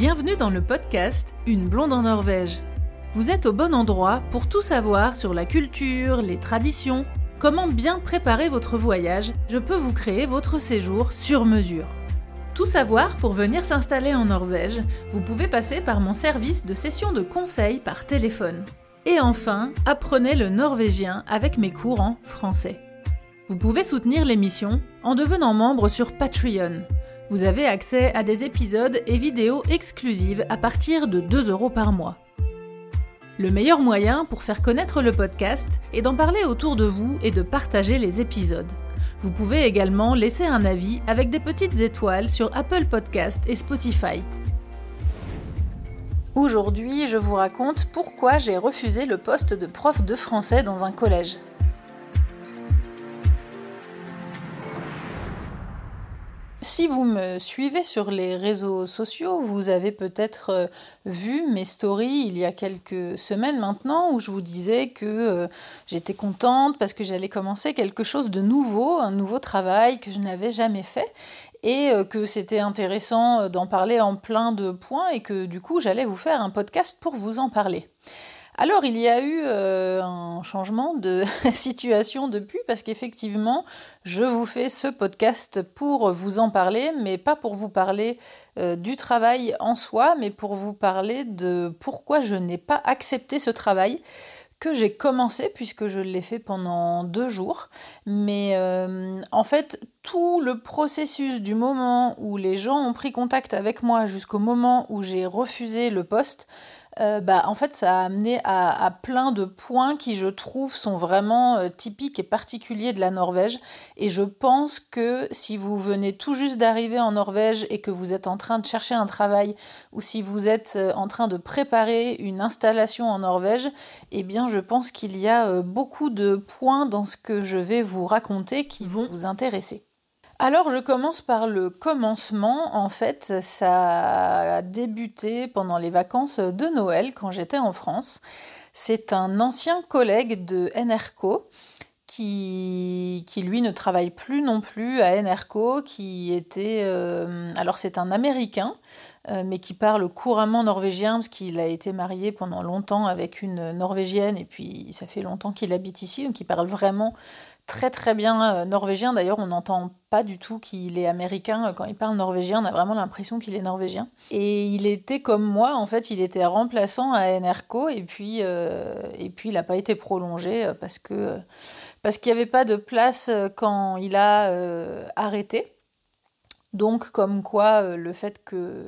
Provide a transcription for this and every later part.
Bienvenue dans le podcast Une blonde en Norvège. Vous êtes au bon endroit pour tout savoir sur la culture, les traditions, comment bien préparer votre voyage. Je peux vous créer votre séjour sur mesure. Tout savoir pour venir s'installer en Norvège, vous pouvez passer par mon service de session de conseil par téléphone. Et enfin, apprenez le norvégien avec mes cours en français. Vous pouvez soutenir l'émission en devenant membre sur Patreon. Vous avez accès à des épisodes et vidéos exclusives à partir de 2 euros par mois. Le meilleur moyen pour faire connaître le podcast est d'en parler autour de vous et de partager les épisodes. Vous pouvez également laisser un avis avec des petites étoiles sur Apple Podcast et Spotify. Aujourd'hui, je vous raconte pourquoi j'ai refusé le poste de prof de français dans un collège. Si vous me suivez sur les réseaux sociaux, vous avez peut-être euh, vu mes stories il y a quelques semaines maintenant où je vous disais que euh, j'étais contente parce que j'allais commencer quelque chose de nouveau, un nouveau travail que je n'avais jamais fait et euh, que c'était intéressant d'en parler en plein de points et que du coup j'allais vous faire un podcast pour vous en parler. Alors il y a eu euh, un changement de situation depuis parce qu'effectivement je vous fais ce podcast pour vous en parler, mais pas pour vous parler euh, du travail en soi, mais pour vous parler de pourquoi je n'ai pas accepté ce travail que j'ai commencé puisque je l'ai fait pendant deux jours. Mais euh, en fait, tout le processus du moment où les gens ont pris contact avec moi jusqu'au moment où j'ai refusé le poste, euh, bah, en fait, ça a amené à, plein de points qui, je trouve, sont vraiment euh, typiques et particuliers de la Norvège. Et je pense que si vous venez tout juste d'arriver en Norvège et que vous êtes en train de chercher un travail ou si vous êtes euh, en train de préparer une installation en Norvège, eh bien, je pense qu'il y a beaucoup de points dans ce que je vais vous raconter qui vont vous intéresser. Alors je commence par le commencement. En fait, ça a débuté pendant les vacances de Noël quand j'étais en France. C'est un ancien collègue de NRCO qui, lui ne travaille plus non plus à NRCO, qui était... Euh, alors c'est un Américain, euh, mais qui parle couramment norvégien parce qu'il a été marié pendant longtemps avec une Norvégienne et puis ça fait longtemps qu'il habite ici, donc il parle vraiment très très bien euh, norvégien. D'ailleurs, on n'entend pas du tout qu'il est américain. Euh, quand il parle norvégien, on a vraiment l'impression qu'il est norvégien. Et il était comme moi, en fait, il était remplaçant à NRCO et puis, euh, et puis il n'a pas été prolongé parce que parce qu'il n'y avait pas de place quand il a arrêté. Donc, comme quoi, le fait que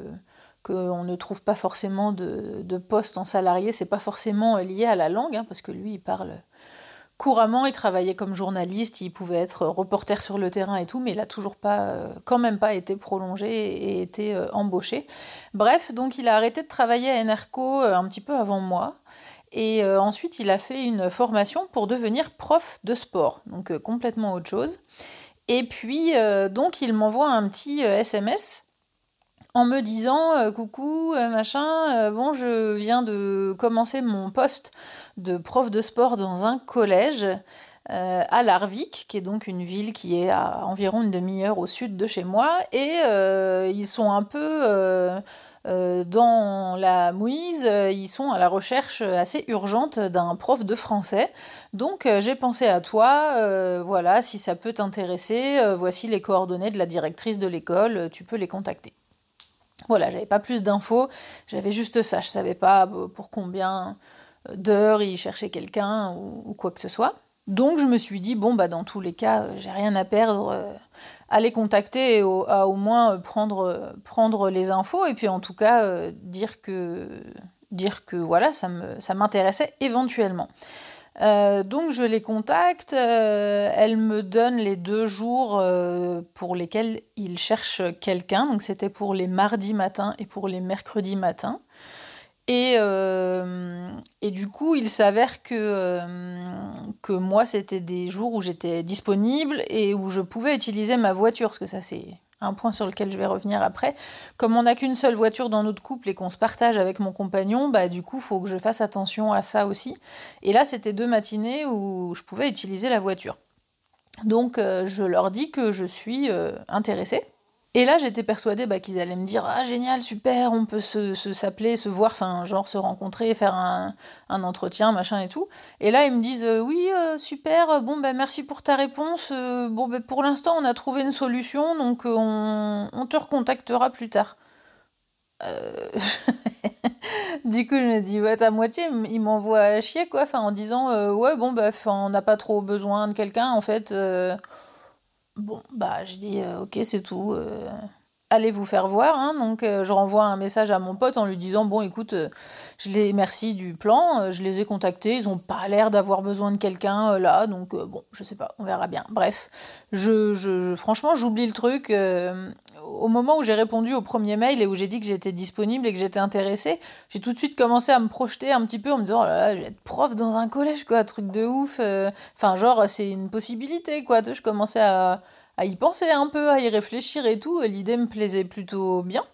qu'on ne trouve pas forcément de, de poste en salarié, c'est pas forcément lié à la langue, hein, parce que lui, il parle couramment, il travaillait comme journaliste, il pouvait être reporter sur le terrain et tout, mais il n'a toujours pas, euh, quand même pas été prolongé et été euh, embauché. Bref, donc il a arrêté de travailler à NRCO euh, un petit peu avant moi. Et ensuite, il a fait une formation pour devenir prof de sport, donc complètement autre chose. Et puis, donc, il m'envoie un petit SMS en me disant euh, coucou euh, machin euh, bon je viens de commencer mon poste de prof de sport dans un collège à Larvik qui est donc une ville qui est à environ une demi-heure au sud de chez moi et ils sont un peu dans la mouise, ils sont à la recherche assez urgente d'un prof de français. Donc j'ai pensé à toi, voilà, si ça peut t'intéresser, voici les coordonnées de la directrice de l'école, tu peux les contacter. Voilà, j'avais pas plus d'infos, j'avais juste ça, je savais pas euh, pour combien euh, d'heures il cherchait quelqu'un ou, quoi que ce soit. Donc je me suis dit, bon, bah dans tous les cas, euh, j'ai rien à perdre à les contacter et à au moins prendre, prendre les infos et puis en tout cas dire, que, dire que voilà, ça m'intéressait éventuellement. Euh, donc je les contacte, euh, elle me donne les deux jours euh, pour lesquels ils cherchent quelqu'un, donc c'était pour les mardis matins et pour les mercredis matins. Et, et du coup, il s'avère que, que moi, c'était des jours où j'étais disponible et où je pouvais utiliser ma voiture, parce que ça c'est un point sur lequel je vais revenir après. Comme on n'a qu'une seule voiture dans notre couple et qu'on se partage avec mon compagnon, bah du coup, faut que je fasse attention à ça aussi. Et là, c'était deux matinées où je pouvais utiliser la voiture. Donc, euh, je leur dis que je suis euh, intéressée. Et là, j'étais persuadée bah, qu'ils allaient me dire Ah, génial, super, on peut se, s'appeler, se voir, enfin, genre se rencontrer, faire un, entretien, machin et tout. Et là, ils me disent euh, Oui, euh, super, bon, ben merci pour ta réponse. Euh, bon, ben pour l'instant, on a trouvé une solution, donc on, te recontactera plus tard. du coup, je me dis, ouais, à moitié, il m'envoie chier, quoi, en disant, ouais, bon, bah, on n'a pas trop besoin de quelqu'un, en fait, Bon, bah, je dis, euh, ok, c'est tout. Euh, allez vous faire voir. Hein. Donc, euh, je renvoie un message à mon pote en lui disant, bon, écoute, je les merci du plan, je les ai contactés, ils n'ont pas l'air d'avoir besoin de quelqu'un là, donc bon, je sais pas, on verra bien. Bref, je, je franchement, j'oublie le truc au moment où j'ai répondu au premier mail et où j'ai dit que j'étais disponible et que j'étais intéressée, j'ai tout de suite commencé à me projeter un petit peu en me disant oh là là, je vais être prof dans un collège quoi, truc de ouf. Euh. Enfin genre c'est une possibilité quoi. Je commençais à, à y penser un peu, à y réfléchir et tout. L'idée me plaisait plutôt bien.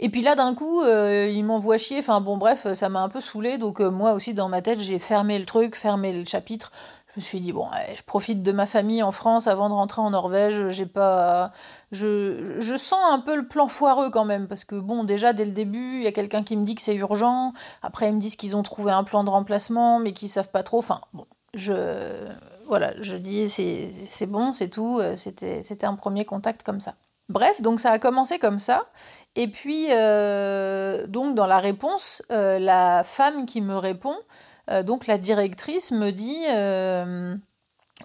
Et puis là, d'un coup, euh, il m'envoie chier. Enfin bon, bref, ça m'a un peu saoulé. Donc euh, moi aussi, dans ma tête, j'ai fermé le truc, fermé le chapitre je me suis dit bon je profite de ma famille en France avant de rentrer en Norvège j'ai pas je, je sens un peu le plan foireux quand même parce que bon déjà dès le début il y a quelqu'un qui me dit que c'est urgent. Après ils me disent qu'ils ont trouvé un plan de remplacement mais qu'ils savent pas trop. Enfin bon je voilà je dis c'est bon c'est tout. C'était c'était un premier contact comme ça. Bref, donc ça a commencé comme ça. Et puis, euh, donc dans la réponse, euh, la femme qui me répond, euh, donc la directrice me dit euh,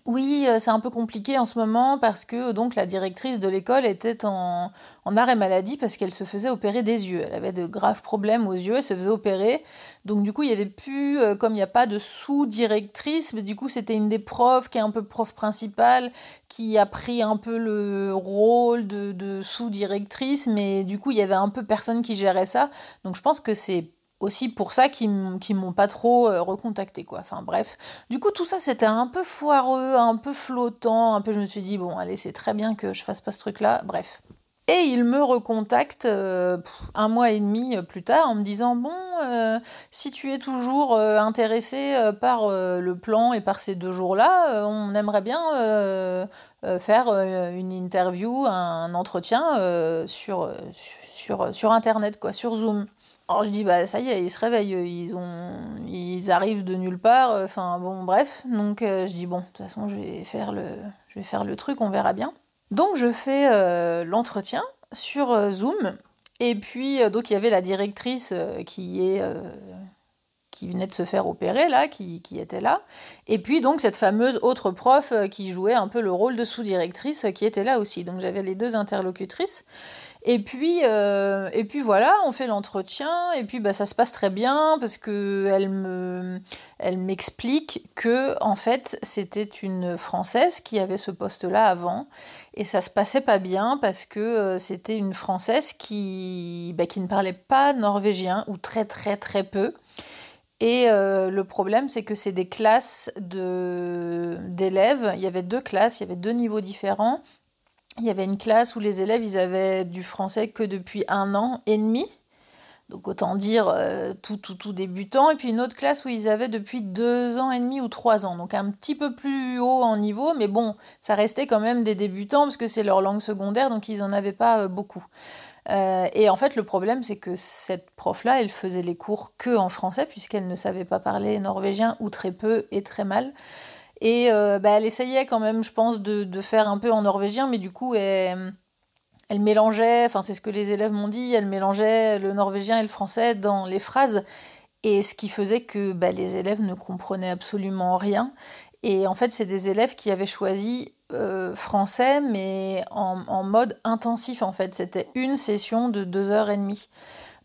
oui, euh, c'est un peu compliqué en ce moment parce que donc la directrice de l'école était en, arrêt maladie parce qu'elle se faisait opérer des yeux. Elle avait de graves problèmes aux yeux, elle se faisait opérer. Donc du coup, il y avait plus, comme il n'y a pas de sous-directrice, mais du coup c'était une des profs qui est un peu prof principale, qui a pris un peu le rôle de, de sous-directrice, mais du coup il y avait un peu personne qui gérait ça. Donc je pense que c'est aussi pour ça qu'ils m'ont pas trop euh, recontacté quoi. Enfin bref, du coup tout ça c'était un peu foireux, un peu flottant, un peu je me suis dit bon allez c'est très bien que je fasse pas ce truc là, bref. Et il me recontacte euh, un mois et demi plus tard en me disant bon euh, si tu es toujours intéressé par le plan et par ces deux jours là, on aimerait bien faire une interview, un entretien sur, sur, sur internet quoi, sur Zoom. Alors je dis bah ça y est, ils se réveillent, ils ont ils arrivent de nulle part, enfin bon bref, donc euh, je dis bon, de toute façon je vais faire le je vais faire le truc, on verra bien. Donc je fais euh, l'entretien sur euh, Zoom et puis donc il y avait la directrice qui est qui venait de se faire opérer là, qui, qui, était là. Et puis donc cette fameuse autre prof qui jouait un peu le rôle de sous-directrice qui était là aussi. Donc j'avais les deux interlocutrices. Et puis, euh, et puis voilà, on fait l'entretien, et puis bah, ça se passe très bien parce que elle me, elle m'explique que en fait c'était une française qui avait ce poste-là avant, et ça se passait pas bien parce que euh, c'était une française qui, bah, qui ne parlait pas norvégien ou très très très peu. Et euh, le problème, c'est que c'est des classes d'élèves. Il y avait deux classes, il y avait deux niveaux différents il y avait une classe où les élèves, ils avaient du français que depuis un an et demi. Donc autant dire euh, tout, tout, tout débutant. Et puis une autre classe où ils avaient depuis deux ans et demi ou trois ans. Donc un petit peu plus haut en niveau, mais bon, ça restait quand même des débutants parce que c'est leur langue secondaire, donc ils n'en avaient pas euh, beaucoup. Euh, et en fait, le problème, c'est que cette prof-là, elle faisait les cours que en français, puisqu'elle ne savait pas parler norvégien ou très peu et très mal. Et euh, bah, elle essayait quand même, je pense, de, de, faire un peu en norvégien, mais du coup, elle, elle mélangeait, enfin c'est ce que les élèves m'ont dit, elle mélangeait le norvégien et le français dans les phrases, et ce qui faisait que bah, les élèves ne comprenaient absolument rien. Et en fait, c'est des élèves qui avaient choisi euh, français, mais en, en, mode intensif, en fait. C'était une session de deux heures et demie.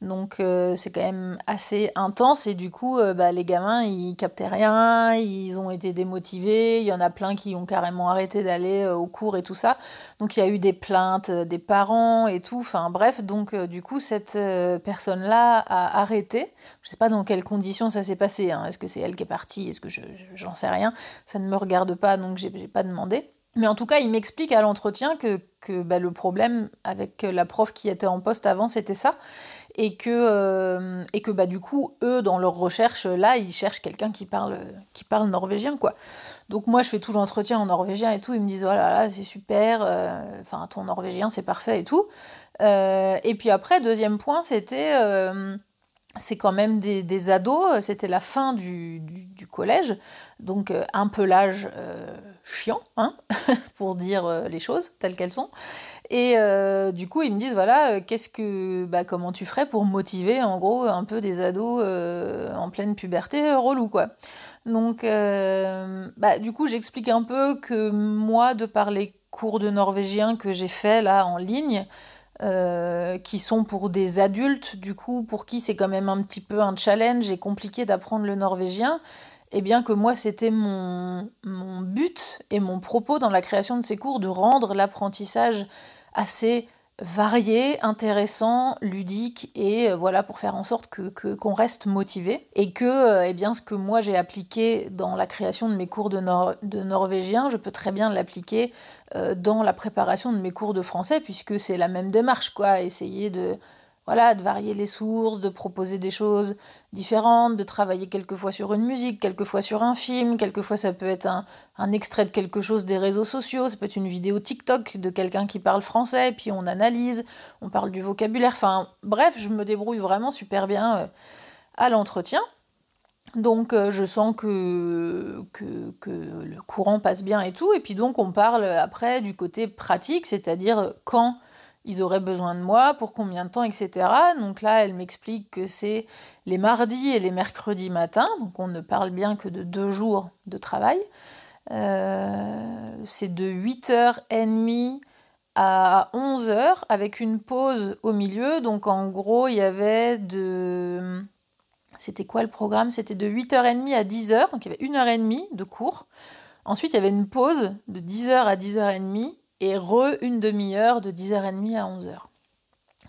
Donc euh, c'est quand même assez intense et du coup euh, bah, les gamins ils captaient rien, ils ont été démotivés, il y en a plein qui ont carrément arrêté d'aller euh, au cours et tout ça. Donc il y a eu des plaintes des parents et tout, enfin bref, donc du coup cette personne-là a arrêté. Je sais pas dans quelles conditions ça s'est passé, hein. est-ce que c'est elle qui est partie, est-ce que j'en sais rien, ça ne me regarde pas donc j'ai pas demandé. Mais en tout cas, il m'explique à l'entretien que, que bah, le problème avec la prof qui était en poste avant, c'était ça. Et que, euh, et que bah, du coup, eux, dans leur recherche, là, ils cherchent quelqu'un qui parle, qui parle norvégien. quoi. Donc moi, je fais tout l'entretien en norvégien et tout. Ils me disent, oh là là, c'est super, euh, enfin, ton norvégien, c'est parfait et tout. Euh, et puis après, deuxième point, c'était c'est quand même des, ados, c'était la fin du, collège, donc un peu l'âge euh, chiant, hein, pour dire euh, les choses telles qu'elles sont. Et du coup, ils me disent voilà, qu'est-ce que, bah, comment tu ferais pour motiver en gros un peu des ados en pleine puberté relou quoi. Donc, bah, du coup, j'explique un peu que moi, de par les cours de norvégien que j'ai fait là en ligne, euh, qui sont pour des adultes, du coup, pour qui c'est quand même un petit peu un challenge et compliqué d'apprendre le norvégien, et eh bien que moi, c'était mon, mon but et mon propos dans la création de ces cours de rendre l'apprentissage assez varié, intéressant, ludique et euh, voilà pour faire en sorte que qu'on reste motivé. Et que euh, eh bien ce que moi j'ai appliqué dans la création de mes cours de, de norvégien, je peux très bien l'appliquer euh, dans la préparation de mes cours de français puisque c'est la même démarche quoi, essayer de voilà, de varier les sources, de proposer des choses différentes, de travailler quelquefois sur une musique, quelquefois sur un film, quelquefois ça peut être un, extrait de quelque chose des réseaux sociaux, ça peut être une vidéo TikTok de quelqu'un qui parle français, puis on analyse, on parle du vocabulaire, enfin bref, je me débrouille vraiment super bien euh, à l'entretien. Donc euh, je sens que, que, que, le courant passe bien et tout, et puis donc on parle après du côté pratique, c'est-à-dire quand ils auraient besoin de moi, pour combien de temps, etc. Donc là, elle m'explique que c'est les mardis et les mercredis matins, donc on ne parle bien que de deux jours de travail. Euh, c'est de 8h30 à 11h avec une pause au milieu. Donc en gros, il y avait de... C'était quoi le programme? C'était de 8h30 à 10h, donc il y avait une heure et demie de cours. Ensuite, il y avait une pause de 10h à 10h30 et re une demi-heure de 10h30 à 11h.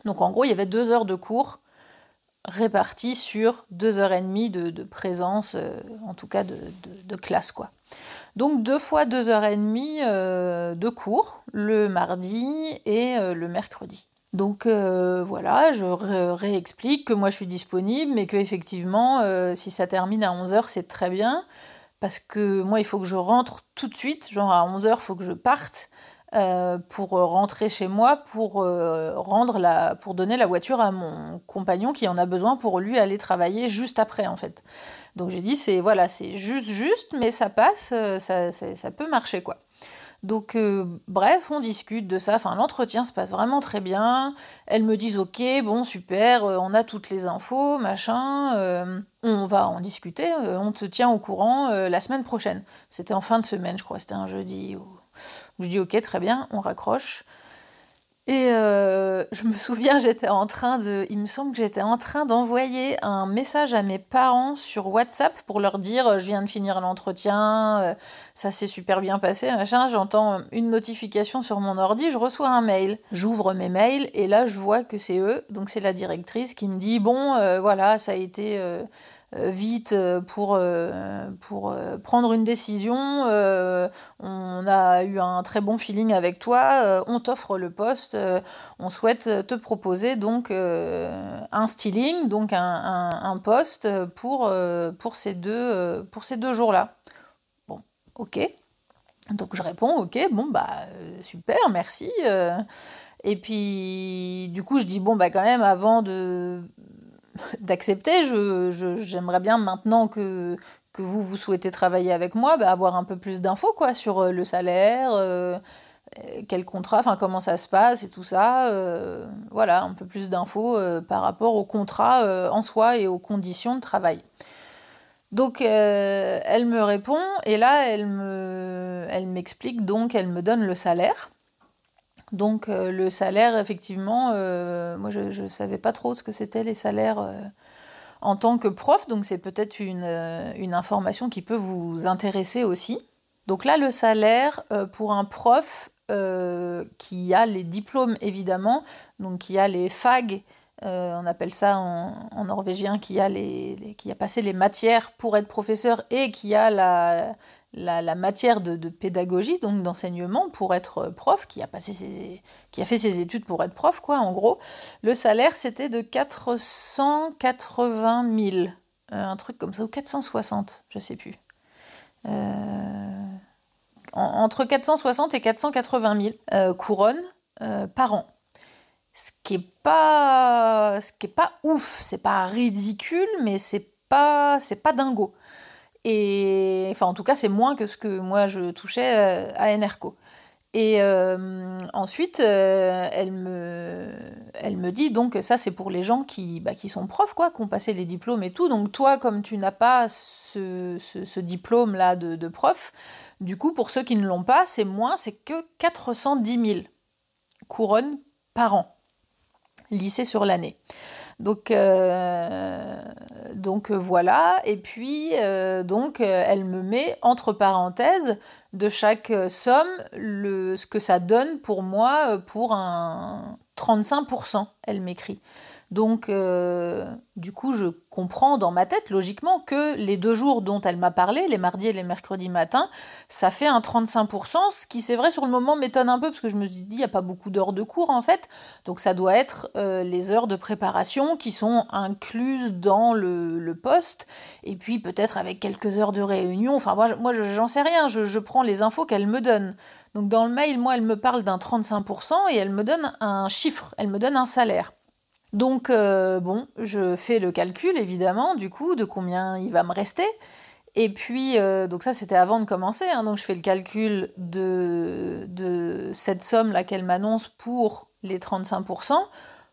Donc en gros, il y avait deux heures de cours réparties sur deux heures et demie de, présence, euh, en tout cas de, classe. quoi. Donc deux fois deux heures et demie euh, de cours, le mardi et euh, le mercredi. Donc voilà, je réexplique que moi je suis disponible, mais que effectivement, si ça termine à 11h, c'est très bien, parce que moi il faut que je rentre tout de suite, genre à 11h, il faut que je parte, euh, pour rentrer chez moi pour euh, rendre la pour donner la voiture à mon compagnon qui en a besoin pour lui aller travailler juste après en fait. Donc j'ai dit c'est voilà, c'est juste juste mais ça passe, euh, ça, ça, peut marcher quoi. Donc bref, on discute de ça, enfin l'entretien se passe vraiment très bien. Elles me disent OK, bon super, on a toutes les infos, machin, on va en discuter, on te tient au courant la semaine prochaine. C'était en fin de semaine, je crois, c'était un jeudi ou je dis ok, très bien, on raccroche. Et euh, je me souviens, j'étais en train de, il me semble que j'étais en train d'envoyer un message à mes parents sur WhatsApp pour leur dire, euh, je viens de finir l'entretien, euh, ça s'est super bien passé, machin. J'entends une notification sur mon ordi, je reçois un mail. J'ouvre mes mails et là, je vois que c'est eux, donc c'est la directrice qui me dit, bon, voilà, ça a été vite euh, pour, euh, prendre une décision. on a eu un très bon feeling avec toi. on t'offre le poste. on souhaite te proposer donc un styling, donc un, un, poste pour, pour ces deux, pour ces deux jours-là. Bon, ok. Donc je réponds, ok, bon, bah super, merci. Et puis, du coup, je dis, bon, bah quand même, avant de, d'accepter. J'aimerais bien maintenant que, vous, vous souhaitez travailler avec moi, bah, avoir un peu plus d'infos quoi, sur euh, le salaire, euh, quel contrat, comment ça se passe et tout ça. Euh, voilà, un peu plus d'infos par rapport au contrat en soi et aux conditions de travail. Donc elle me répond et là elle me elle m'explique donc elle me donne le salaire donc euh, le salaire, effectivement, euh, moi je ne savais pas trop ce que c'était les salaires euh, en tant que prof, donc c'est peut-être une, information qui peut vous intéresser aussi. Donc là, le salaire pour un prof qui a les diplômes, évidemment, donc qui a les FAG, on appelle ça en, norvégien, qui a passé les matières pour être professeur et qui a la, la, matière de, pédagogie, donc d'enseignement, pour être prof, qui a, passé ses, qui a fait ses études pour être prof, quoi, en gros, le salaire, c'était de 480 000. Euh, un truc comme ça, ou 460, je sais plus. Euh, entre 460 et 480 000 euh, couronnes par an. Ce qui est pas, ce qui est pas ouf, c'est pas ridicule, mais c'est pas, c'est pas dingo. Et enfin, en tout cas, c'est moins que ce que moi je touchais euh, à Enerco. Et euh, ensuite, euh, elle, me, dit donc ça c'est pour les gens qui, bah, qui sont profs, quoi, qui ont passé les diplômes et tout. Donc toi, comme tu n'as pas ce, ce, diplôme-là de, de, prof, du coup, pour ceux qui ne l'ont pas, c'est moins, c'est que 410 000 couronnes par an, lycée sur l'année. Donc, euh, euh, voilà. Et puis, euh, donc, elle me met entre parenthèses de chaque somme le, ce que ça donne pour moi pour un 35%, elle m'écrit. Donc, euh, du coup, je comprends dans ma tête, logiquement, que les deux jours dont elle m'a parlé, les mardis et les mercredis matin, ça fait un 35%, ce qui, c'est vrai, sur le moment m'étonne un peu, parce que je me suis dit, il n'y a pas beaucoup d'heures de cours, en fait. Donc, ça doit être euh, les heures de préparation qui sont incluses dans le, poste, et puis peut-être avec quelques heures de réunion. Enfin, moi, moi j'en sais rien, je, je prends les infos qu'elle me donne. Donc, dans le mail, moi, elle me parle d'un 35%, et elle me donne un chiffre, elle me donne un salaire. Donc, euh, bon, je fais le calcul, évidemment, du coup, de combien il va me rester. Et puis, euh, donc ça, c'était avant de commencer. Hein, donc, je fais le calcul de, de cette somme-là qu'elle m'annonce pour les 35%.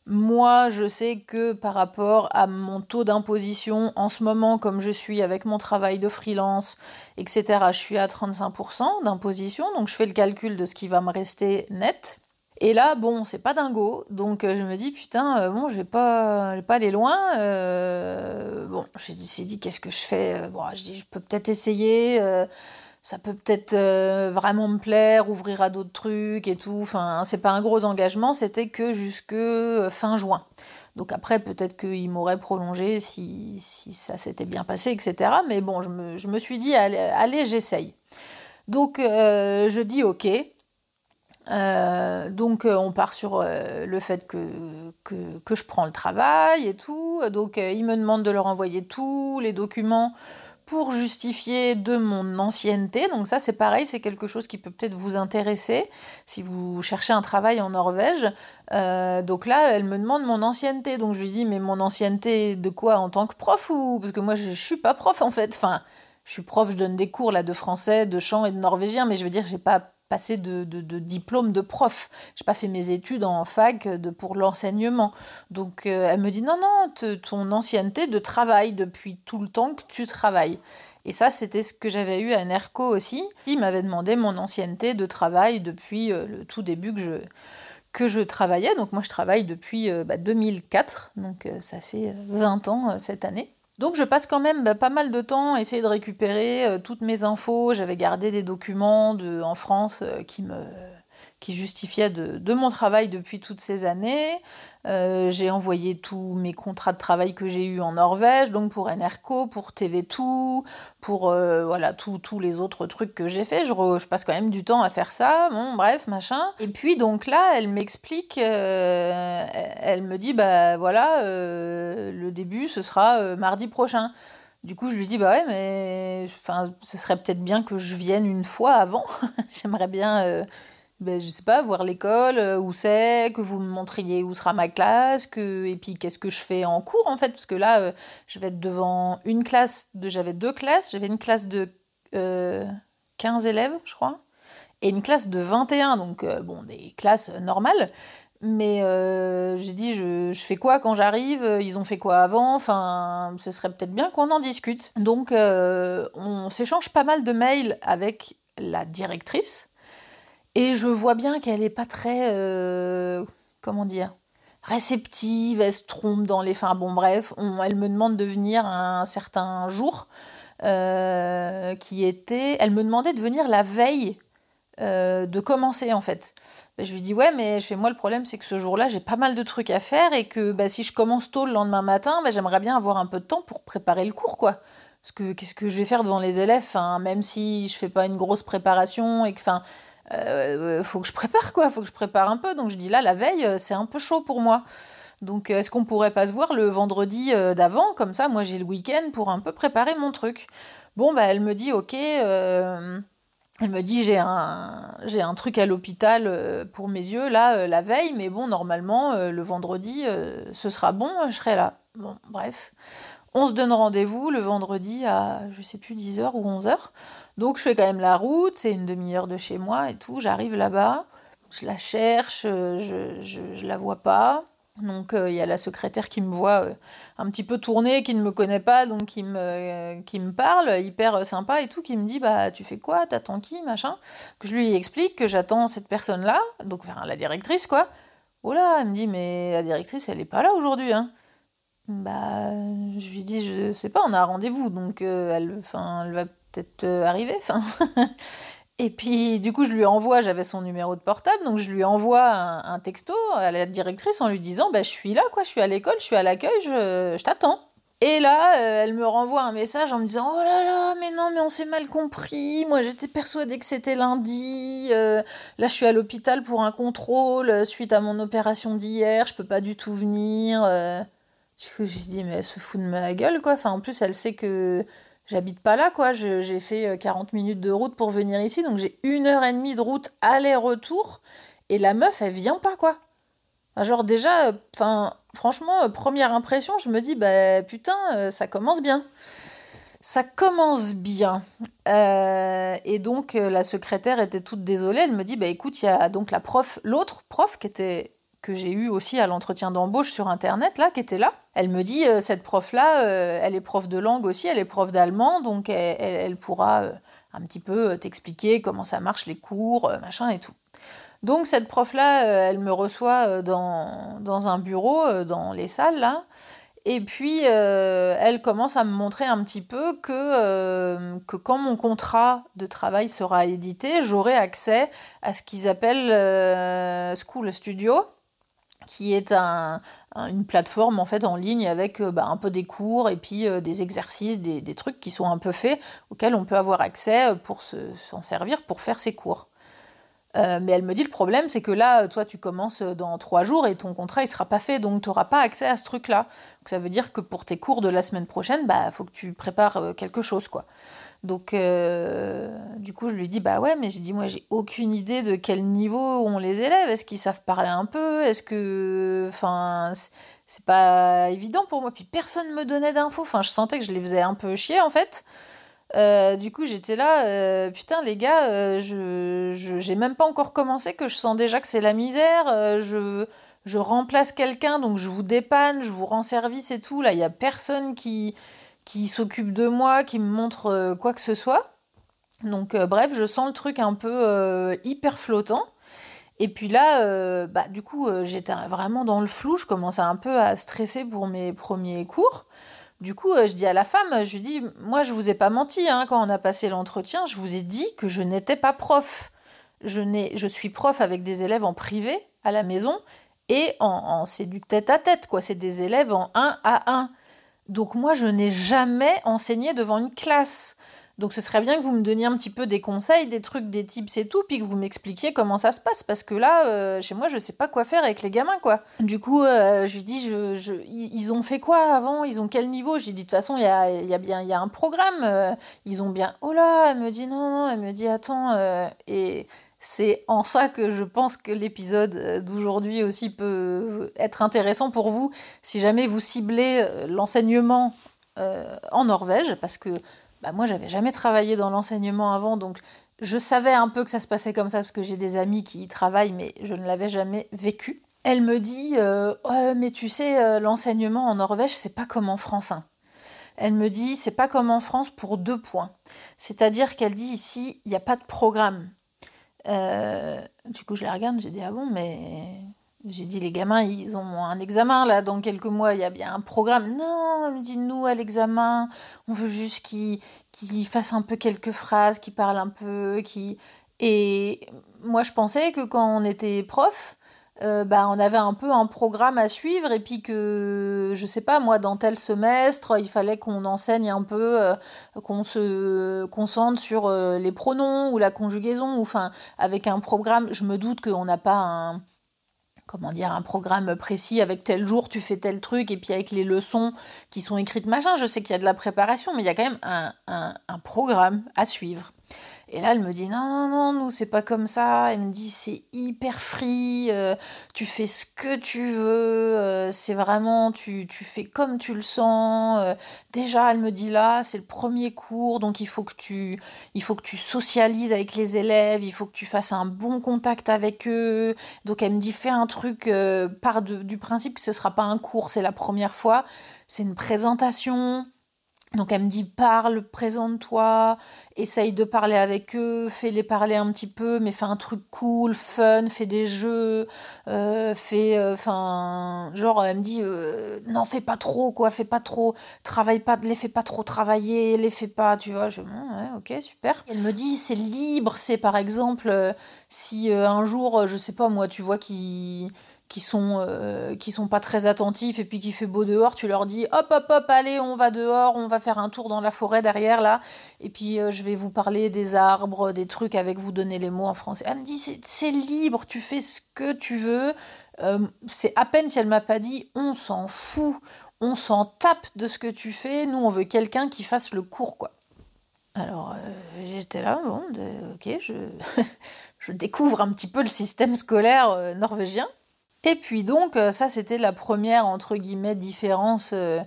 Moi, je sais que par rapport à mon taux d'imposition en ce moment, comme je suis avec mon travail de freelance, etc., je suis à 35% d'imposition. Donc, je fais le calcul de ce qui va me rester net. Et là, bon, c'est pas dingo, donc euh, je me dis putain, euh, bon, je vais pas, je vais pas aller loin. Euh, bon, j'ai dit, qu'est-ce que je fais? Bon, je dis, je peux peut-être essayer. ça peut peut-être vraiment me plaire, ouvrir à d'autres trucs et tout. Enfin, c'est pas un gros engagement, c'était que jusque fin juin. Donc après, peut-être qu'il m'aurait prolongé si, si ça s'était bien passé, etc. Mais bon, je me, je me suis dit, allez, allez j'essaye. Donc je dis ok. Euh, donc euh, on part sur euh, le fait que, que, je prends le travail et tout. Donc ils me demandent de leur envoyer tous les documents pour justifier de mon ancienneté. Donc ça c'est pareil, c'est quelque chose qui peut peut-être vous intéresser si vous cherchez un travail en Norvège. donc là, elle me demande mon ancienneté. Donc je lui dis mais mon ancienneté de quoi en tant que prof ou parce que moi je, je suis pas prof en fait. Enfin, je suis prof, je donne des cours là de français, de chant et de norvégien, mais je veux dire j'ai pas passé de, diplôme de prof. J'ai pas fait mes études en fac de, pour l'enseignement. Donc euh, elle me dit non, non, ton ancienneté de travail depuis tout le temps que tu travailles. Et ça, c'était ce que j'avais eu à NERCO aussi. Il m'avait demandé mon ancienneté de travail depuis euh, le tout début que je, que je travaillais. Donc moi, je travaille depuis 2004. Euh, bah, donc ça fait 20 ans cette année. Donc je passe quand même bah, pas mal de temps à essayer de récupérer euh, toutes mes infos. J'avais gardé des documents en France euh, qui me qui justifiait de, mon travail depuis toutes ces années. Euh, j'ai envoyé tous mes contrats de travail que j'ai eus en Norvège, donc pour Enerco, pour TV2, pour euh, voilà tous les autres trucs que j'ai fait. Je, passe quand même du temps à faire ça, bon bref, machin. Et puis donc là, elle m'explique, euh, elle me dit, bah voilà, le début, ce sera mardi prochain. Du coup, je lui dis, bah ouais, mais ce serait peut-être bien que je vienne une fois avant. J'aimerais bien ben, je sais pas, voir l'école, euh, où c'est, que vous me montriez où sera ma classe, que, et puis qu'est-ce que je fais en cours en fait, parce que là, euh, je vais être devant une classe, j'avais deux classes, j'avais une classe de 15 euh, élèves, je crois, et une classe de 21, donc bon, des classes normales. Mais j'ai dit, je, je, fais quoi quand j'arrive Ils ont fait quoi avant Enfin, ce serait peut-être bien qu'on en discute. Donc, on s'échange pas mal de mails avec la directrice et je vois bien qu'elle n'est pas très, euh, comment dire, réceptive, elle se trompe dans les... Enfin bon bref, elle me demande de venir un certain jour euh, qui était... Elle me demandait de venir la veille euh, de commencer en fait. Ben, je lui dis ouais mais chez moi le problème c'est que ce jour-là j'ai pas mal de trucs à faire et que ben, si je commence tôt le lendemain matin ben, j'aimerais bien avoir un peu de temps pour préparer le cours quoi. Parce que qu'est-ce que je vais faire devant les élèves, même si je fais pas une grosse préparation et que, enfin, euh, faut que je prépare quoi, faut que je prépare un peu. Donc je dis là, la veille, c'est un peu chaud pour moi. Donc est-ce qu'on pourrait pas se voir le vendredi d'avant? Comme ça, moi j'ai le week-end pour un peu préparer mon truc. Bon, bah elle me dit ok. Elle me dit j'ai un j'ai un truc à l'hôpital euh, pour mes yeux là euh, la veille mais bon normalement euh, le vendredi ce sera bon je serai là. Bon bref. On se donne rendez-vous le vendredi à je sais plus 10h ou 11h. Donc je fais quand même la route, c'est une demi-heure de chez moi et tout, j'arrive là-bas, je la cherche, je, je, la vois pas. Donc il y a la secrétaire qui me voit un petit peu tourner, qui ne me connaît pas, donc qui me, qui me parle, hyper sympa et tout, qui me dit bah tu fais quoi, t'attends qui, machin. Que je lui explique que j'attends cette personne-là, donc la directrice quoi. Oh là, elle me dit mais la directrice elle est pas là aujourd'hui hein. Bah je lui dis je sais pas, on a un rendez-vous donc elle, elle va peut-être arriver. Enfin Et puis, du coup, je lui envoie, j'avais son numéro de portable, donc je lui envoie un, texto à la directrice en lui disant bah, Je suis là, quoi, je suis à l'école, je suis à l'accueil, je, t'attends. Et là, euh, elle me renvoie un message en me disant Oh là là, mais non, mais on s'est mal compris. Moi, j'étais persuadée que c'était lundi. Euh, là, je suis à l'hôpital pour un contrôle euh, suite à mon opération d'hier. Je peux pas du tout venir. Du coup, j'ai dit Mais elle se fout de ma gueule, quoi. Enfin, en plus, elle sait que j'habite pas là, quoi. J'ai fait 40 euh, minutes de route pour venir ici, donc j'ai une heure et demie de route aller-retour. Et la meuf, elle vient pas, quoi. genre, déjà, enfin, franchement, euh, première impression, je me dis, bah putain, euh, ça commence bien. Ça commence bien. et donc, la secrétaire était toute désolée. Elle me dit, bah écoute, il y a donc la prof, l'autre prof qui était que j'ai eu aussi à l'entretien d'embauche sur Internet, là, qui était là. Elle me dit, euh, cette prof-là, euh, elle est prof de langue aussi, elle est prof d'allemand, donc elle, pourra euh, un petit peu t'expliquer comment ça marche les cours, machin et tout. Donc cette prof-là, elle me reçoit dans, dans, un bureau, dans les salles, là. Et puis, elle commence à me montrer un petit peu que, que quand mon contrat de travail sera édité, j'aurai accès à ce qu'ils appellent School Studio, qui est un, une plateforme en fait en ligne avec euh, bah, un peu des cours et puis euh, des exercices, des, trucs qui sont un peu faits auxquels on peut avoir accès euh, pour s'en servir pour faire ses cours. mais elle me dit le problème c'est que là toi tu commences dans trois jours et ton contrat il sera pas fait donc tu n'auras pas accès à ce truc là. Donc, ça veut dire que pour tes cours de la semaine prochaine bah faut que tu prépares quelque chose quoi. Donc, euh, du coup, je lui dis, bah ouais, mais j'ai dit, moi, j'ai aucune idée de quel niveau ont les élèves. Est-ce qu'ils savent parler un peu? Est-ce que. Enfin, c'est pas évident pour moi. Puis personne me donnait d'infos. Enfin, je sentais que je les faisais un peu chier, en fait. Euh, du coup, j'étais là, euh, putain, les gars, je, j'ai même pas encore commencé, que je sens déjà que c'est la misère. je, je remplace quelqu'un, donc je vous dépanne, je vous rends service et tout. Là, il y a personne qui qui s'occupe de moi, qui me montre euh, quoi que ce soit. Donc euh, bref, je sens le truc un peu euh, hyper flottant. Et puis là, bah, du coup, j'étais vraiment dans le flou, je commençais un peu à stresser pour mes premiers cours. Du coup, je dis à la femme, je lui dis, moi je vous ai pas menti hein, quand on a passé l'entretien, je vous ai dit que je n'étais pas prof. Je, je suis prof avec des élèves en privé à la maison et en, en c'est du tête à tête, quoi. C'est des élèves en 1 à 1. Donc moi, je n'ai jamais enseigné devant une classe. Donc ce serait bien que vous me donniez un petit peu des conseils, des trucs, des tips et tout, puis que vous m'expliquiez comment ça se passe, parce que là, euh, chez moi, je ne sais pas quoi faire avec les gamins, quoi. Du coup, euh, je lui dis, ils ont fait quoi avant? Ils ont quel niveau? Je lui dis, de toute façon, il y a, y a, bien y a un programme. Euh, ils ont bien... Oh là Elle me dit, non, non, elle me dit, attends. et c'est en ça que je pense que l'épisode euh, d'aujourd'hui aussi peut être intéressant pour vous si jamais vous ciblez euh, l'enseignement euh, en Norvège, parce que bah, moi j'avais jamais travaillé dans l'enseignement avant, donc je savais un peu que ça se passait comme ça parce que j'ai des amis qui y travaillent, mais je ne l'avais jamais vécu. Elle me dit mais tu sais l'enseignement en Norvège c'est pas comme en France. Hein. Elle me dit c'est pas comme en France pour deux points. C'est-à-dire qu'elle dit ici il n'y a pas de programme. Euh, du coup, je les regarde, j'ai dit Ah bon, mais. J'ai dit Les gamins, ils ont un examen là, dans quelques mois, il y a bien un programme. Non, elle me dit Nous, à l'examen, on veut juste qu'ils qu fassent un peu quelques phrases, qu'ils parlent un peu. Qui... Et moi, je pensais que quand on était prof, euh, bah, on avait un peu un programme à suivre et puis que, je sais pas, moi, dans tel semestre, il fallait qu'on enseigne un peu, euh, qu'on se concentre sur euh, les pronoms ou la conjugaison, ou enfin, avec un programme, je me doute qu'on n'a pas un comment dire, un programme précis avec tel jour tu fais tel truc et puis avec les leçons qui sont écrites machin. Je sais qu'il y a de la préparation, mais il y a quand même un programme à suivre. Et là, elle me dit non, non, non, nous, c'est pas comme ça. Elle me dit c'est hyper free, euh, tu fais ce que tu veux, euh, c'est vraiment, tu, tu fais comme tu le sens. Euh. déjà, elle me dit là, c'est le premier cours, donc il faut, que tu, il faut que tu socialises avec les élèves, il faut que tu fasses un bon contact avec eux. Donc elle me dit fais un truc, par du principe que ce sera pas un cours, c'est la première fois, c'est une présentation donc elle me dit parle, présente-toi, essaye de parler avec eux, fais-les parler un petit peu, mais fais un truc cool, fun, fais des jeux, euh, fais, euh, enfin, genre elle me dit euh, non fais pas trop quoi, fais pas trop, travaille pas, les fais pas trop travailler, les fais pas, tu vois, je ouais, ok super. Elle me dit c'est libre, c'est par exemple si un jour je sais pas moi tu vois qui qui sont euh, qui sont pas très attentifs et puis qui fait beau dehors, tu leur dis hop hop hop allez on va dehors, on va faire un tour dans la forêt derrière là et puis euh, je vais vous parler des arbres, des trucs avec vous donner les mots en français. Elle me dit c'est libre, tu fais ce que tu veux. Euh, c'est à peine si elle m'a pas dit on s'en fout, on s'en tape de ce que tu fais, nous on veut quelqu'un qui fasse le cours quoi. Alors j'étais là, bon, ok, je, je découvre un petit peu le système scolaire norvégien. Et puis donc, euh, ça c'était la première, entre guillemets, différence euh,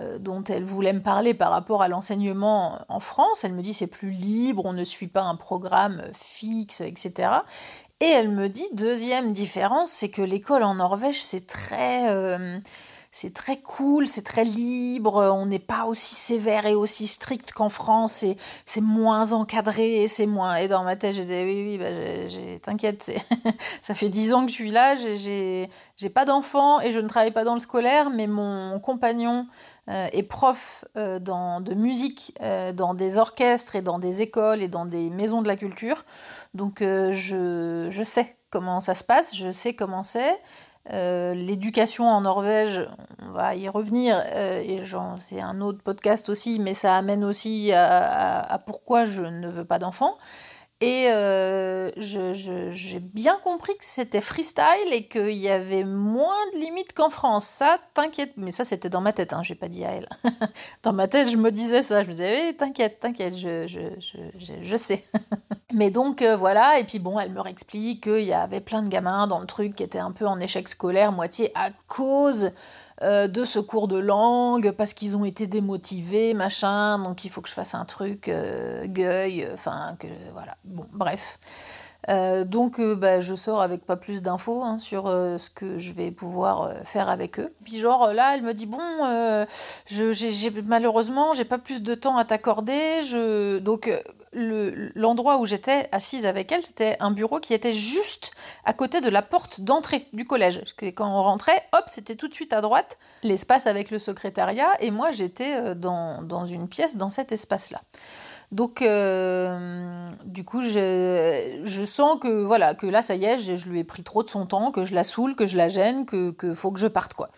euh, dont elle voulait me parler par rapport à l'enseignement en France. Elle me dit c'est plus libre, on ne suit pas un programme fixe, etc. Et elle me dit, deuxième différence, c'est que l'école en Norvège, c'est très c'est très cool, c'est très libre, on n'est pas aussi sévère et aussi strict qu'en France, c'est moins encadré, c'est moins... Et dans ma tête, j'ai dit, oui, oui, bah, t'inquiète, ça fait dix ans que je suis là, j'ai pas d'enfant et je ne travaille pas dans le scolaire, mais mon compagnon euh, est prof euh, dans, de musique euh, dans des orchestres et dans des écoles et dans des maisons de la culture. Donc je, je sais comment ça se passe, je sais comment c'est. Euh, l'éducation en Norvège, on va y revenir, euh, et c'est un autre podcast aussi, mais ça amène aussi à pourquoi je ne veux pas d'enfants. Et euh, j'ai bien compris que c'était freestyle et qu'il y avait moins de limites qu'en France. Ça, t'inquiète. Mais ça, c'était dans ma tête, hein, j'ai pas dit à elle. dans ma tête, je me disais ça. Je me disais, oui, t'inquiète, t'inquiète, je, je, je, je, sais. Mais donc, euh, voilà. Et puis, bon, elle me réexplique qu'il y avait plein de gamins dans le truc qui étaient un peu en échec scolaire, moitié à cause euh, de ce cours de langue parce qu'ils ont été démotivés, machin, donc il faut que je fasse un truc euh, gueuil, enfin, que voilà. Bon, bref. Euh, donc bah, je sors avec pas plus d'infos hein, sur ce que je vais pouvoir faire avec eux. Puis genre là, elle me dit bon, je, j'ai, malheureusement j'ai pas plus de temps à t'accorder. Je... Donc l'endroit où j'étais assise avec elle, c'était un bureau qui était juste à côté de la porte d'entrée du collège. Quand on rentrait, hop, c'était tout de suite à droite, l'espace avec le secrétariat, et moi j'étais euh, dans, dans, une pièce dans cet espace-là. Donc, euh, du coup, je, je, sens que voilà que là, ça y est, je, je, lui ai pris trop de son temps, que je la saoule, que je la gêne, que, que faut que je parte, quoi.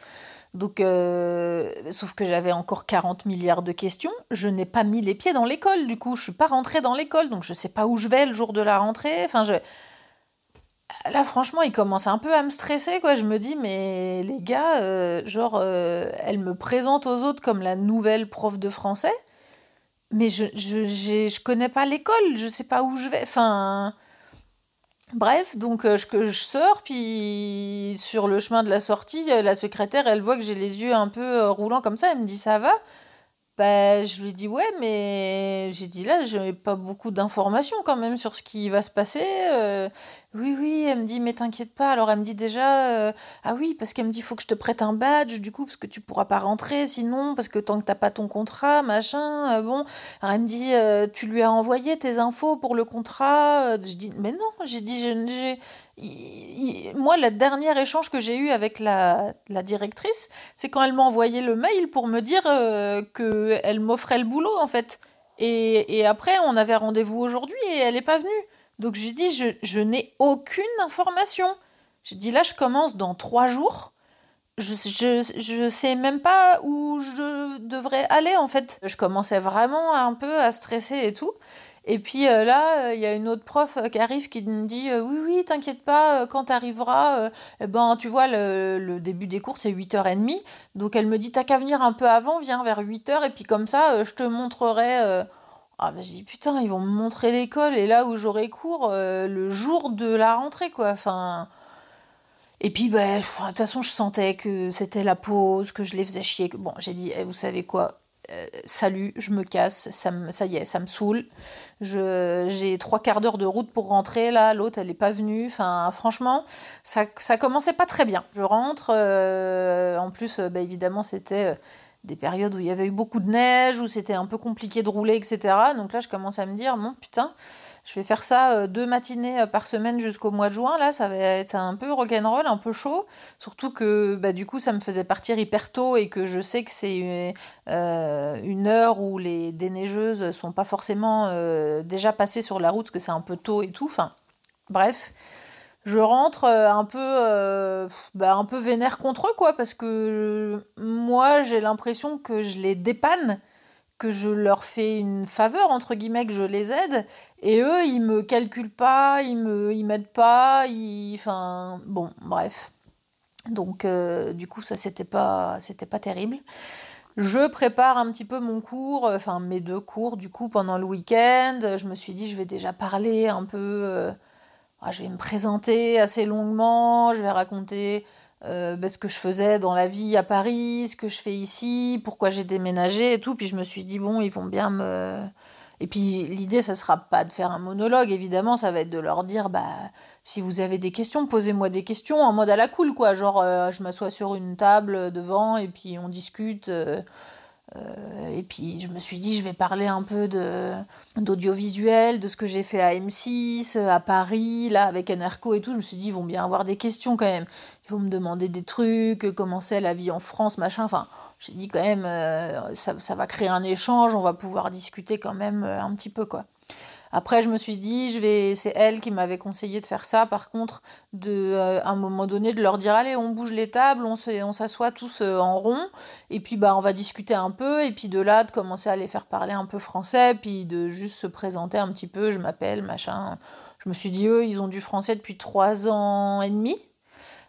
Donc, euh, sauf que j'avais encore 40 milliards de questions. Je n'ai pas mis les pieds dans l'école, du coup, je suis pas rentrée dans l'école, donc je sais pas où je vais le jour de la rentrée. Enfin, je... Là, franchement, il commence un peu à me stresser, quoi. Je me dis, mais les gars, euh, genre, euh, elle me présente aux autres comme la nouvelle prof de français, mais je, je, je connais pas l'école, je sais pas où je vais. Enfin. Bref, donc euh, je, sors, puis sur le chemin de la sortie, euh, la secrétaire, elle voit que j'ai les yeux un peu euh, roulants comme ça, elle me dit ça va? Bah, je lui dis ouais, mais j'ai dit là, j'ai pas beaucoup d'informations quand même sur ce qui va se passer. Euh. oui, oui, elle me dit mais t'inquiète pas. Alors elle me dit déjà euh, ah oui parce qu'elle me dit faut que je te prête un badge du coup parce que tu pourras pas rentrer sinon parce que tant que t'as pas ton contrat machin euh, bon. Alors elle me dit tu lui as envoyé tes infos pour le contrat. je dis mais non, j'ai dit j'ai moi, le dernier échange que j'ai eu avec la, directrice, c'est quand elle m'a envoyé le mail pour me dire euh, qu'elle m'offrait le boulot, en fait. Et, après, on avait rendez-vous aujourd'hui et elle n'est pas venue. Donc je lui dis, je, je n'ai aucune information. J'ai dit là, je commence dans trois jours. Je, je sais même pas où je devrais aller en fait. Je commençais vraiment un peu à stresser et tout. Et puis euh, là, il y a une autre prof qui arrive qui me dit Oui, oui, t'inquiète pas, quand tu arriveras, eh ben, tu vois, le, début des cours, c'est 8h30. Donc elle me dit T'as qu'à venir un peu avant, viens vers 8h, et puis comme ça, je te montrerai. Ah, ben, je dis Putain, ils vont me montrer l'école, et là où j'aurai cours, le jour de la rentrée, quoi. Et puis, ben, de toute façon, je sentais que c'était la pause, que je les faisais chier. Bon, j'ai dit, eh, vous savez quoi euh, salut, je me casse, ça, me, y est, ça me saoule. J'ai trois quarts d'heure de route pour rentrer, là, l'autre, elle n'est pas venue. Enfin, franchement, ça, ça commençait pas très bien. Je rentre, euh, en plus, bah, évidemment, c'était des périodes où il y avait eu beaucoup de neige, où c'était un peu compliqué de rouler, etc. Donc là, je commence à me dire, bon, putain, je vais faire ça euh, deux matinées euh, par semaine jusqu'au mois de juin. Là, ça va être un peu rock'n'roll, un peu chaud. Surtout que, bah, du coup, ça me faisait partir hyper tôt et que je sais que c'est euh, une heure où les déneigeuses sont pas forcément déjà passées sur la route, parce que c'est un peu tôt et tout. Enfin, bref je rentre euh, un peu, euh, bah, un peu vénère contre eux, quoi, parce que moi, j'ai l'impression que je les dépanne, que je leur fais une faveur, entre guillemets, que je les aide, et eux, ils me calculent pas, ils me ils m'aident pas, ils... Enfin, bon, bref. Donc, euh, du coup, ça, c'était pas, c'était pas terrible. Je prépare un petit peu mon cours, enfin mes deux cours du coup pendant le week-end. Je me suis dit je vais déjà parler un peu ah, je vais me présenter assez longuement, je vais raconter euh, bah, ce que je faisais dans la vie à Paris, ce que je fais ici, pourquoi j'ai déménagé et tout. Puis je me suis dit, bon, ils vont bien me... Et puis l'idée, ça sera pas de faire un monologue, évidemment, ça va être de leur dire, bah, si vous avez des questions, posez-moi des questions en mode à la cool, quoi. Genre, euh, je m'assois sur une table devant et puis on discute. Euh, euh, et puis je me suis dit, je vais parler un peu d'audiovisuel, de, ce que j'ai fait à M6, euh, à Paris, là, avec Enerco et tout. Je me suis dit, ils vont bien avoir des questions quand même. Ils vont me demander des trucs, euh, comment c'est la vie en France, machin. Enfin, j'ai dit quand même, ça, ça, va créer un échange, on va pouvoir discuter quand même un petit peu, quoi. Après, je me suis dit, je vais, c'est elle qui m'avait conseillé de faire ça. Par contre, de, euh, à un moment donné, de leur dire, allez, on bouge les tables, on, s'assoit tous euh, en rond, et puis bah, on va discuter un peu, et puis de là, de commencer à les faire parler un peu français, puis de juste se présenter un petit peu, je m'appelle, machin. Je me suis dit, eux, ils ont du français depuis trois ans et demi.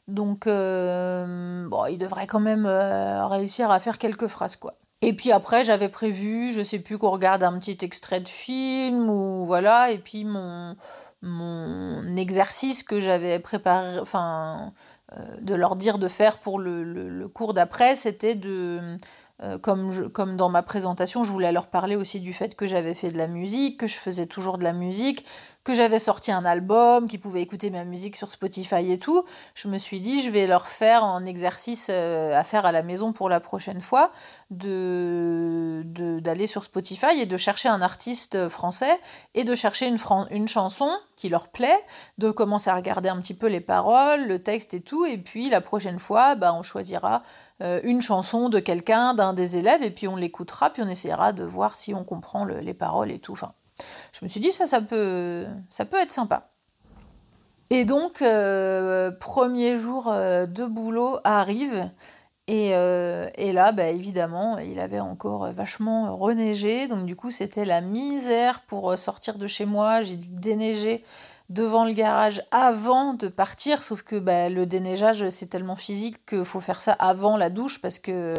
Donc, euh, bon, ils devraient quand même réussir à faire quelques phrases, quoi. Et puis après, j'avais prévu, je sais plus, qu'on regarde un petit extrait de film ou voilà. Et puis mon, mon exercice que j'avais préparé, enfin, euh, de leur dire de faire pour le, le cours d'après, c'était de euh, comme, dans ma présentation, je voulais leur parler aussi du fait que j'avais fait de la musique, que je faisais toujours de la musique, que j'avais sorti un album, qu'ils pouvaient écouter ma musique sur Spotify et tout. Je me suis dit, je vais leur faire un exercice euh, à faire à la maison pour la prochaine fois, de, d'aller sur Spotify et de chercher un artiste français et de chercher une, chanson qui leur plaît, de commencer à regarder un petit peu les paroles, le texte et tout. Et puis la prochaine fois, bah, on choisira une chanson de quelqu'un, d'un des élèves, et puis on l'écoutera, puis on essaiera de voir si on comprend les paroles et tout. Enfin, je me suis dit, ça, ça peut, ça peut être sympa. Et donc, euh, premier jour euh, de boulot arrive, et, et là, bah, évidemment, il avait encore vachement reneigé, donc du coup, c'était la misère pour sortir de chez moi. J'ai dû déneiger devant le garage avant de partir, sauf que bah, le déneigeage, c'est tellement physique qu'il faut faire ça avant la douche parce que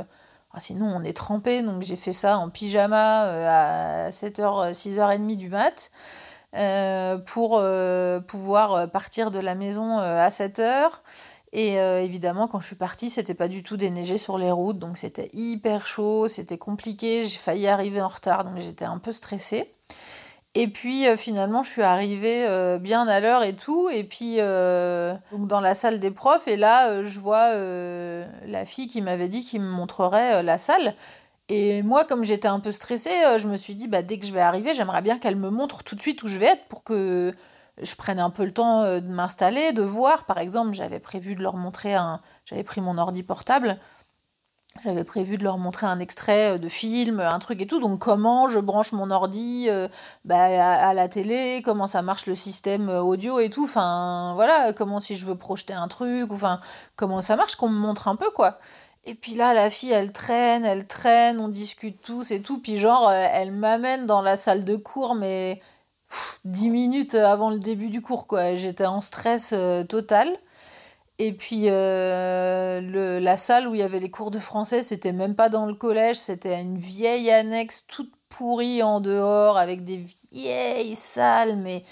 ah, sinon on est trempé. Donc j'ai fait ça en pyjama euh, à 7h, 6h30 du mat. Euh, pour euh, pouvoir partir de la maison à 7h. Et évidemment, quand je suis partie, c'était pas du tout déneigé sur les routes, donc c'était hyper chaud, c'était compliqué, j'ai failli arriver en retard, donc j'étais un peu stressée. Et puis euh, finalement, je suis arrivée euh, bien à l'heure et tout. Et puis euh, dans la salle des profs, et là, je vois la fille qui m'avait dit qu'il me montrerait la salle. Et moi, comme j'étais un peu stressée, je me suis dit, bah, dès que je vais arriver, j'aimerais bien qu'elle me montre tout de suite où je vais être pour que je prenne un peu le temps de m'installer, de voir. Par exemple, j'avais prévu de leur montrer un. J'avais pris mon ordi portable J'avais prévu de leur montrer un extrait de film, un truc et tout. Donc comment je branche mon ordi bah, à, la télé, comment ça marche le système audio et tout. Enfin voilà, comment si je veux projeter un truc, enfin comment ça marche, qu'on me montre un peu quoi. Et puis là, la fille, elle traîne, elle traîne, on discute tous et tout. Puis genre, elle m'amène dans la salle de cours, mais dix minutes avant le début du cours, quoi. J'étais en stress total. Et puis euh, la salle où il y avait les cours de français, c'était même pas dans le collège, c'était une vieille annexe toute pourrie en dehors avec des vieilles salles, mais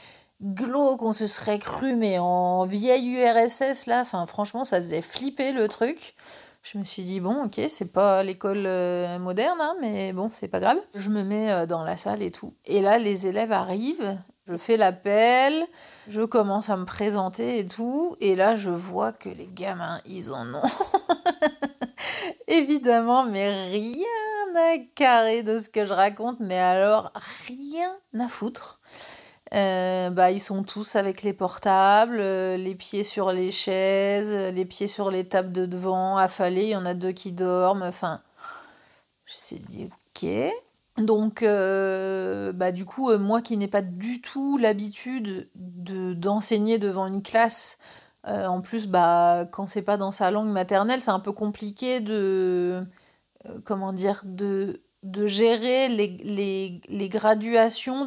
glauques, on se serait cru, mais en vieille URSS là, franchement ça faisait flipper le truc. Je me suis dit, bon, ok, c'est pas l'école euh, moderne, hein, mais bon, c'est pas grave. Je me mets euh, dans la salle et tout. Et là, les élèves arrivent, je fais l'appel, je commence à me présenter et tout, et là je vois que les gamins, ils en ont évidemment, mais rien à carrer de ce que je raconte, mais alors rien à foutre. Euh, bah, ils sont tous avec les portables, euh, les pieds sur les chaises, les pieds sur les tables de devant, affalés. Il y en a deux qui dorment. Enfin, je me suis dit, ok. Donc, euh, bah, du coup, euh, moi qui n'ai pas du tout l'habitude de, d'enseigner devant une classe, euh, en plus, bah, quand c'est pas dans sa langue maternelle, c'est un peu compliqué de, comment dire, de, gérer les, graduations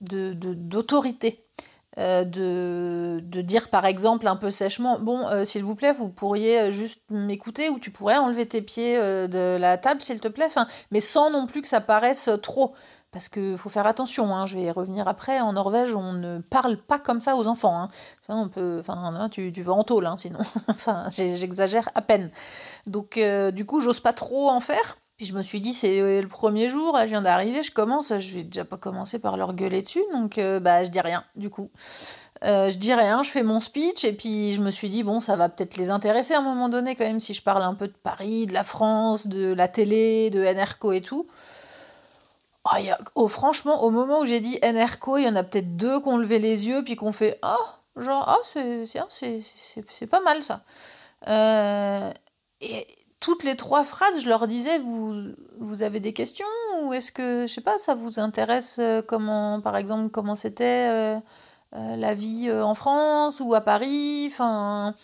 d'autorité. Euh, de, de, dire par exemple un peu sèchement bon euh, s'il vous plaît vous pourriez euh, juste m'écouter ou tu pourrais enlever tes pieds de la table s'il te plaît mais sans non plus que ça paraisse trop parce qu'il faut faire attention, hein, je vais y revenir après, en Norvège on ne parle pas comme ça aux enfants. Hein. on peut, enfin, tu, tu vas en tôle hein, sinon, j'exagère à peine. Donc du coup j'ose pas trop en faire, puis je me suis dit, c'est le premier jour, je viens d'arriver, je commence, je vais déjà pas commencer par leur gueuler dessus, donc euh, bah je dis rien, du coup. Euh, je dis rien, je fais mon speech, et puis je me suis dit, bon, ça va peut-être les intéresser à un moment donné, quand même, si je parle un peu de Paris, de la France, de la télé, de NRCO et tout. Oh, oh, franchement, au moment où j'ai dit NRCO, il y en a peut-être deux qui ont levé les yeux, puis qu'on fait, oh, genre, oh, c'est pas mal ça. Euh, et toutes les trois phrases, je leur disais, vous, avez des questions ou est-ce que, je sais pas, ça vous intéresse euh, comment, par exemple, comment c'était euh, euh, la vie en France ou à Paris, enfin...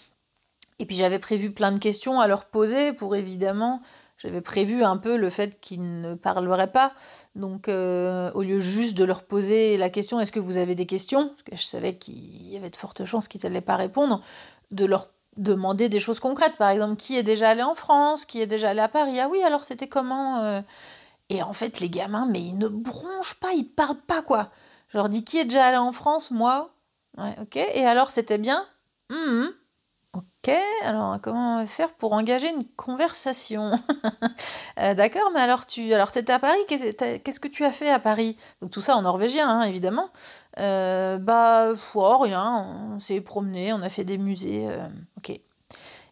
Et puis j'avais prévu plein de questions à leur poser pour évidemment, j'avais prévu un peu le fait qu'ils ne parleraient pas. Donc au lieu juste de leur poser la question est-ce que vous avez des questions, que je savais qu'il y avait de fortes chances qu'ils n'allaient pas répondre, de leur demander des choses concrètes. Par exemple, qui est déjà allé en France, qui est déjà allé à Paris. Ah oui, alors c'était comment euh Et en fait, les gamins, mais ils ne bronchent pas, ils parlent pas, quoi. Je leur dis, qui est déjà allé en France Moi? Ouais, ok. Et alors, c'était bien? Hum, Ok, alors comment faire pour engager une conversation? Euh, D'accord, mais alors tu alors étais à Paris, qu'est-ce que tu as fait à Paris? Donc tout ça en norvégien, hein, évidemment. Euh, bah, oh, rien, on s'est promené, on a fait des musées, euh, ok.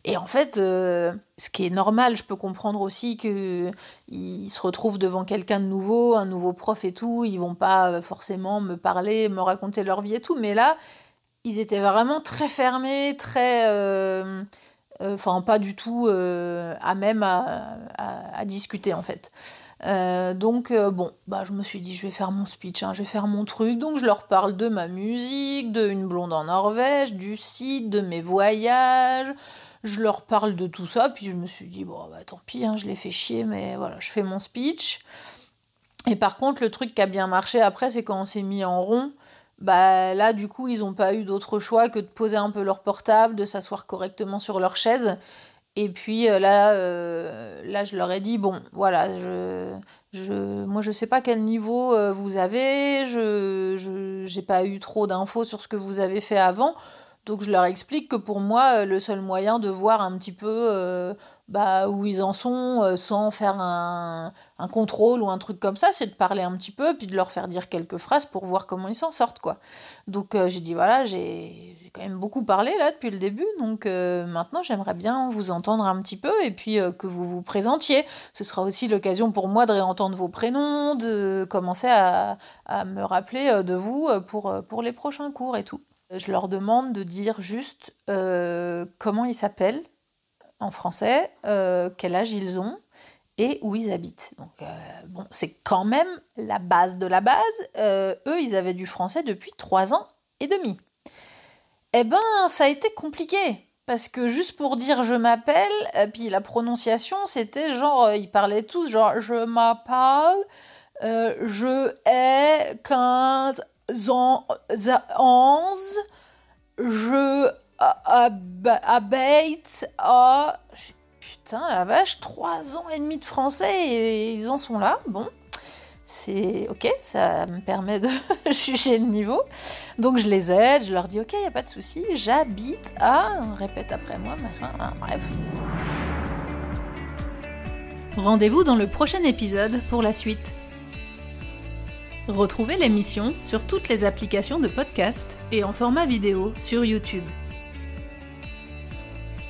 Et en fait, ce qui est normal, je peux comprendre aussi qu'ils se retrouvent devant quelqu'un de nouveau, un nouveau prof et tout, ils vont pas forcément me parler, me raconter leur vie et tout, mais là, ils étaient vraiment très fermés, très. Euh, euh, enfin, pas du tout euh, à même à, discuter en fait. donc, bon, bah, je me suis dit, je vais faire mon speech, hein, je vais faire mon truc. Donc, je leur parle de ma musique, de Une blonde en Norvège, du site, de mes voyages. Je leur parle de tout ça. Puis, je me suis dit, bon, bah, tant pis, hein, je les fais chier, mais voilà, je fais mon speech. Et par contre, le truc qui a bien marché après, c'est quand on s'est mis en rond bah là du coup ils n'ont pas eu d'autre choix que de poser un peu leur portable, de s'asseoir correctement sur leur chaise. Et puis euh, là, euh, là je leur ai dit bon voilà je, je moi je sais pas quel niveau euh, vous avez, je n'ai pas eu trop d'infos sur ce que vous avez fait avant. Donc je leur explique que pour moi, le seul moyen de voir un petit peu bah, où ils en sont euh, sans faire un, un, contrôle ou un truc comme ça, c'est de parler un petit peu, puis de leur faire dire quelques phrases pour voir comment ils s'en sortent. quoi. Donc euh, j'ai dit, voilà, j'ai quand même beaucoup parlé là depuis le début, donc euh, maintenant j'aimerais bien vous entendre un petit peu et puis que vous vous présentiez. Ce sera aussi l'occasion pour moi de réentendre vos prénoms, de commencer à, à me rappeler de vous pour, pour les prochains cours et tout. Je leur demande de dire juste comment ils s'appellent français, quel âge ils ont et où ils habitent. Donc, bon, c'est quand même la base de la base. eux, ils avaient du français depuis trois ans et demi. Eh ben, ça a été compliqué parce que juste pour dire je m'appelle, puis la prononciation, c'était genre, euh, ils parlaient tous genre je m'appelle, euh, je ai 15 ans, 11, je habite à... Putain, la vache, 3 ans et demi de français et ils en sont là, bon c'est ok, ça me permet de juger le niveau. Donc je les aide, je leur dis ok, il n'y a pas de souci, j'habite à, répète après moi, machin, bref. Rendez-vous dans le prochain épisode pour la suite. Retrouvez l'émission sur toutes les applications de podcast et en format vidéo sur YouTube.